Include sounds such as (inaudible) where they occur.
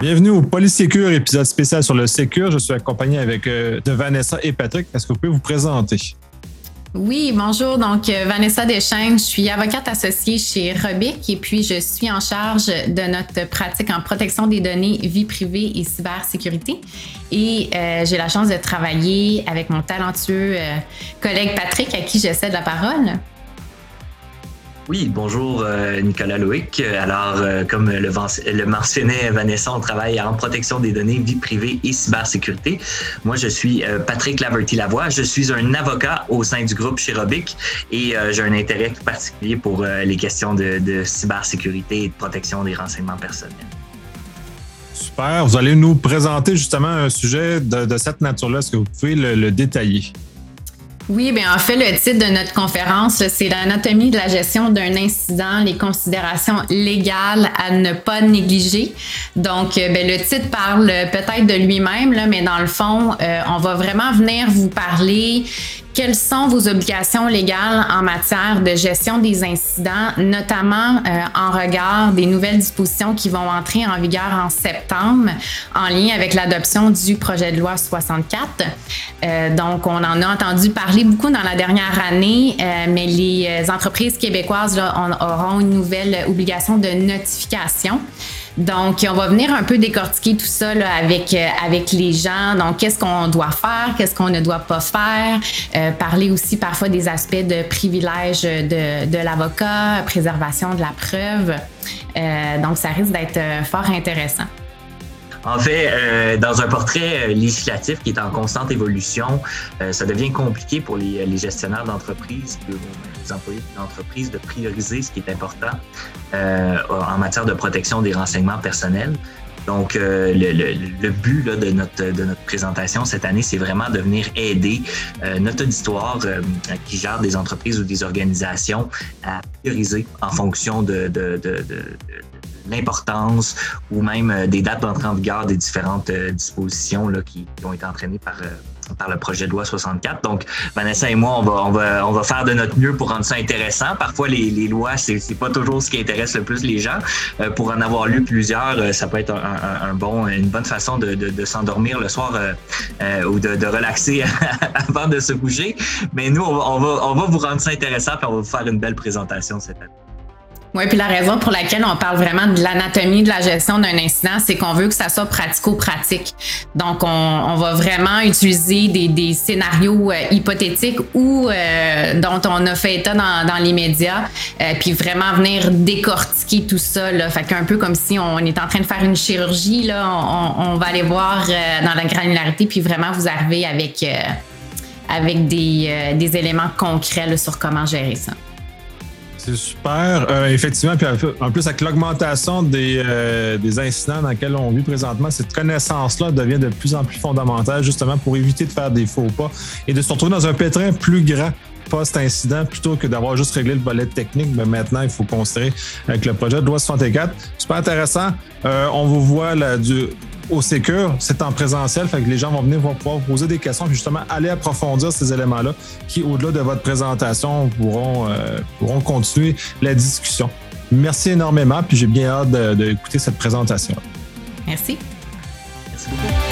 bienvenue au Polysécure, épisode spécial sur le Sécure. Je suis accompagné avec euh, de Vanessa et Patrick. Est-ce que vous pouvez vous présenter? Oui, bonjour. Donc, euh, Vanessa Deschênes, je suis avocate associée chez Robic et puis je suis en charge de notre pratique en protection des données, vie privée et cybersécurité. Et euh, j'ai la chance de travailler avec mon talentueux collègue Patrick, à qui je cède la parole. Oui, bonjour euh, Nicolas Loïc. Alors, euh, comme le, mentionnait Vanessa, on travaille en protection des données, vie privée et cybersécurité. Moi, je suis euh, Patrick Laverty-Lavoie. Je suis un avocat au sein du groupe Chirobic et j'ai un intérêt particulier pour les questions de, cybersécurité et de protection des renseignements personnels. Super. Vous allez nous présenter justement un sujet de, cette nature-là. Est-ce que vous pouvez le détailler? Oui, bien en fait, le titre de notre conférence, c'est l'anatomie de la gestion d'un incident, les considérations légales à ne pas négliger. Donc, euh, ben, le titre parle peut-être de lui-même, mais dans le fond, euh, on va vraiment venir vous parler quelles sont vos obligations légales en matière de gestion des incidents, notamment euh, en regard des nouvelles dispositions qui vont entrer en vigueur en septembre en lien avec l'adoption du projet de loi 64. Euh, donc, on en a entendu parler beaucoup dans la dernière année, euh, mais les entreprises québécoises là, auront une nouvelle obligation de notification. Donc, on va venir un peu décortiquer tout ça avec, euh, avec les gens. Donc, qu'est-ce qu'on doit faire, qu'est-ce qu'on ne doit pas faire? Euh, parler aussi parfois des aspects de privilèges de, de l'avocat, préservation de la preuve. Euh, donc, ça risque d'être fort intéressant. En fait, euh, dans un portrait euh, législatif qui est en constante évolution, euh, ça devient compliqué pour les, gestionnaires d'entreprise, les employés d'entreprise de prioriser ce qui est important en matière de protection des renseignements personnels. Donc, le, but de, notre, de notre présentation cette année, c'est vraiment de venir aider notre auditoire qui gère des entreprises ou des organisations à prioriser en fonction de, de l'importance ou même euh, des dates d'entrée en vigueur des différentes euh, dispositions là, qui, ont été entraînées par, euh, par le projet de loi 64. Donc, Vanessa et moi, on va, on va, on va faire de notre mieux pour rendre ça intéressant. Parfois, les, les lois, c'est, c'est pas toujours ce qui intéresse le plus les gens. pour en avoir lu plusieurs, ça peut être un, un, bon, une bonne façon de, de, de s'endormir le soir ou de, de relaxer (laughs) avant de se coucher. Mais nous, on va, on va, on va vous rendre ça intéressant et on va vous faire une belle présentation cette année. Oui, puis la raison pour laquelle on parle vraiment de l'anatomie de la gestion d'un incident, c'est qu'on veut que ça soit pratico-pratique. Donc, on, va vraiment utiliser des, scénarios euh, hypothétiques ou euh, dont on a fait état dans, dans les médias, euh, puis vraiment venir décortiquer tout ça. Là. Fait qu'un peu comme si on est en train de faire une chirurgie, là, on, va aller voir dans la granularité, puis vraiment vous arriver avec, avec des, des éléments concrets sur comment gérer ça. C'est super. Euh, effectivement, puis en plus, avec l'augmentation euh, des, incidents dans lesquels on vit présentement, cette connaissance-là devient de plus en plus fondamentale, justement, pour éviter de faire des faux pas et de se retrouver dans un pétrin plus grand post-incident plutôt que d'avoir juste réglé le volet technique. Mais maintenant, il faut considérer avec le projet de loi 64. Super intéressant. Euh, on vous voit là, du, au Sécure, c'est en présentiel, fait que les gens vont venir vont pouvoir poser des questions, puis justement aller approfondir ces éléments-là qui, au-delà de votre présentation, pourront, euh, pourront continuer la discussion. Merci énormément, puis j'ai bien hâte d'écouter cette présentation. Merci. Merci beaucoup.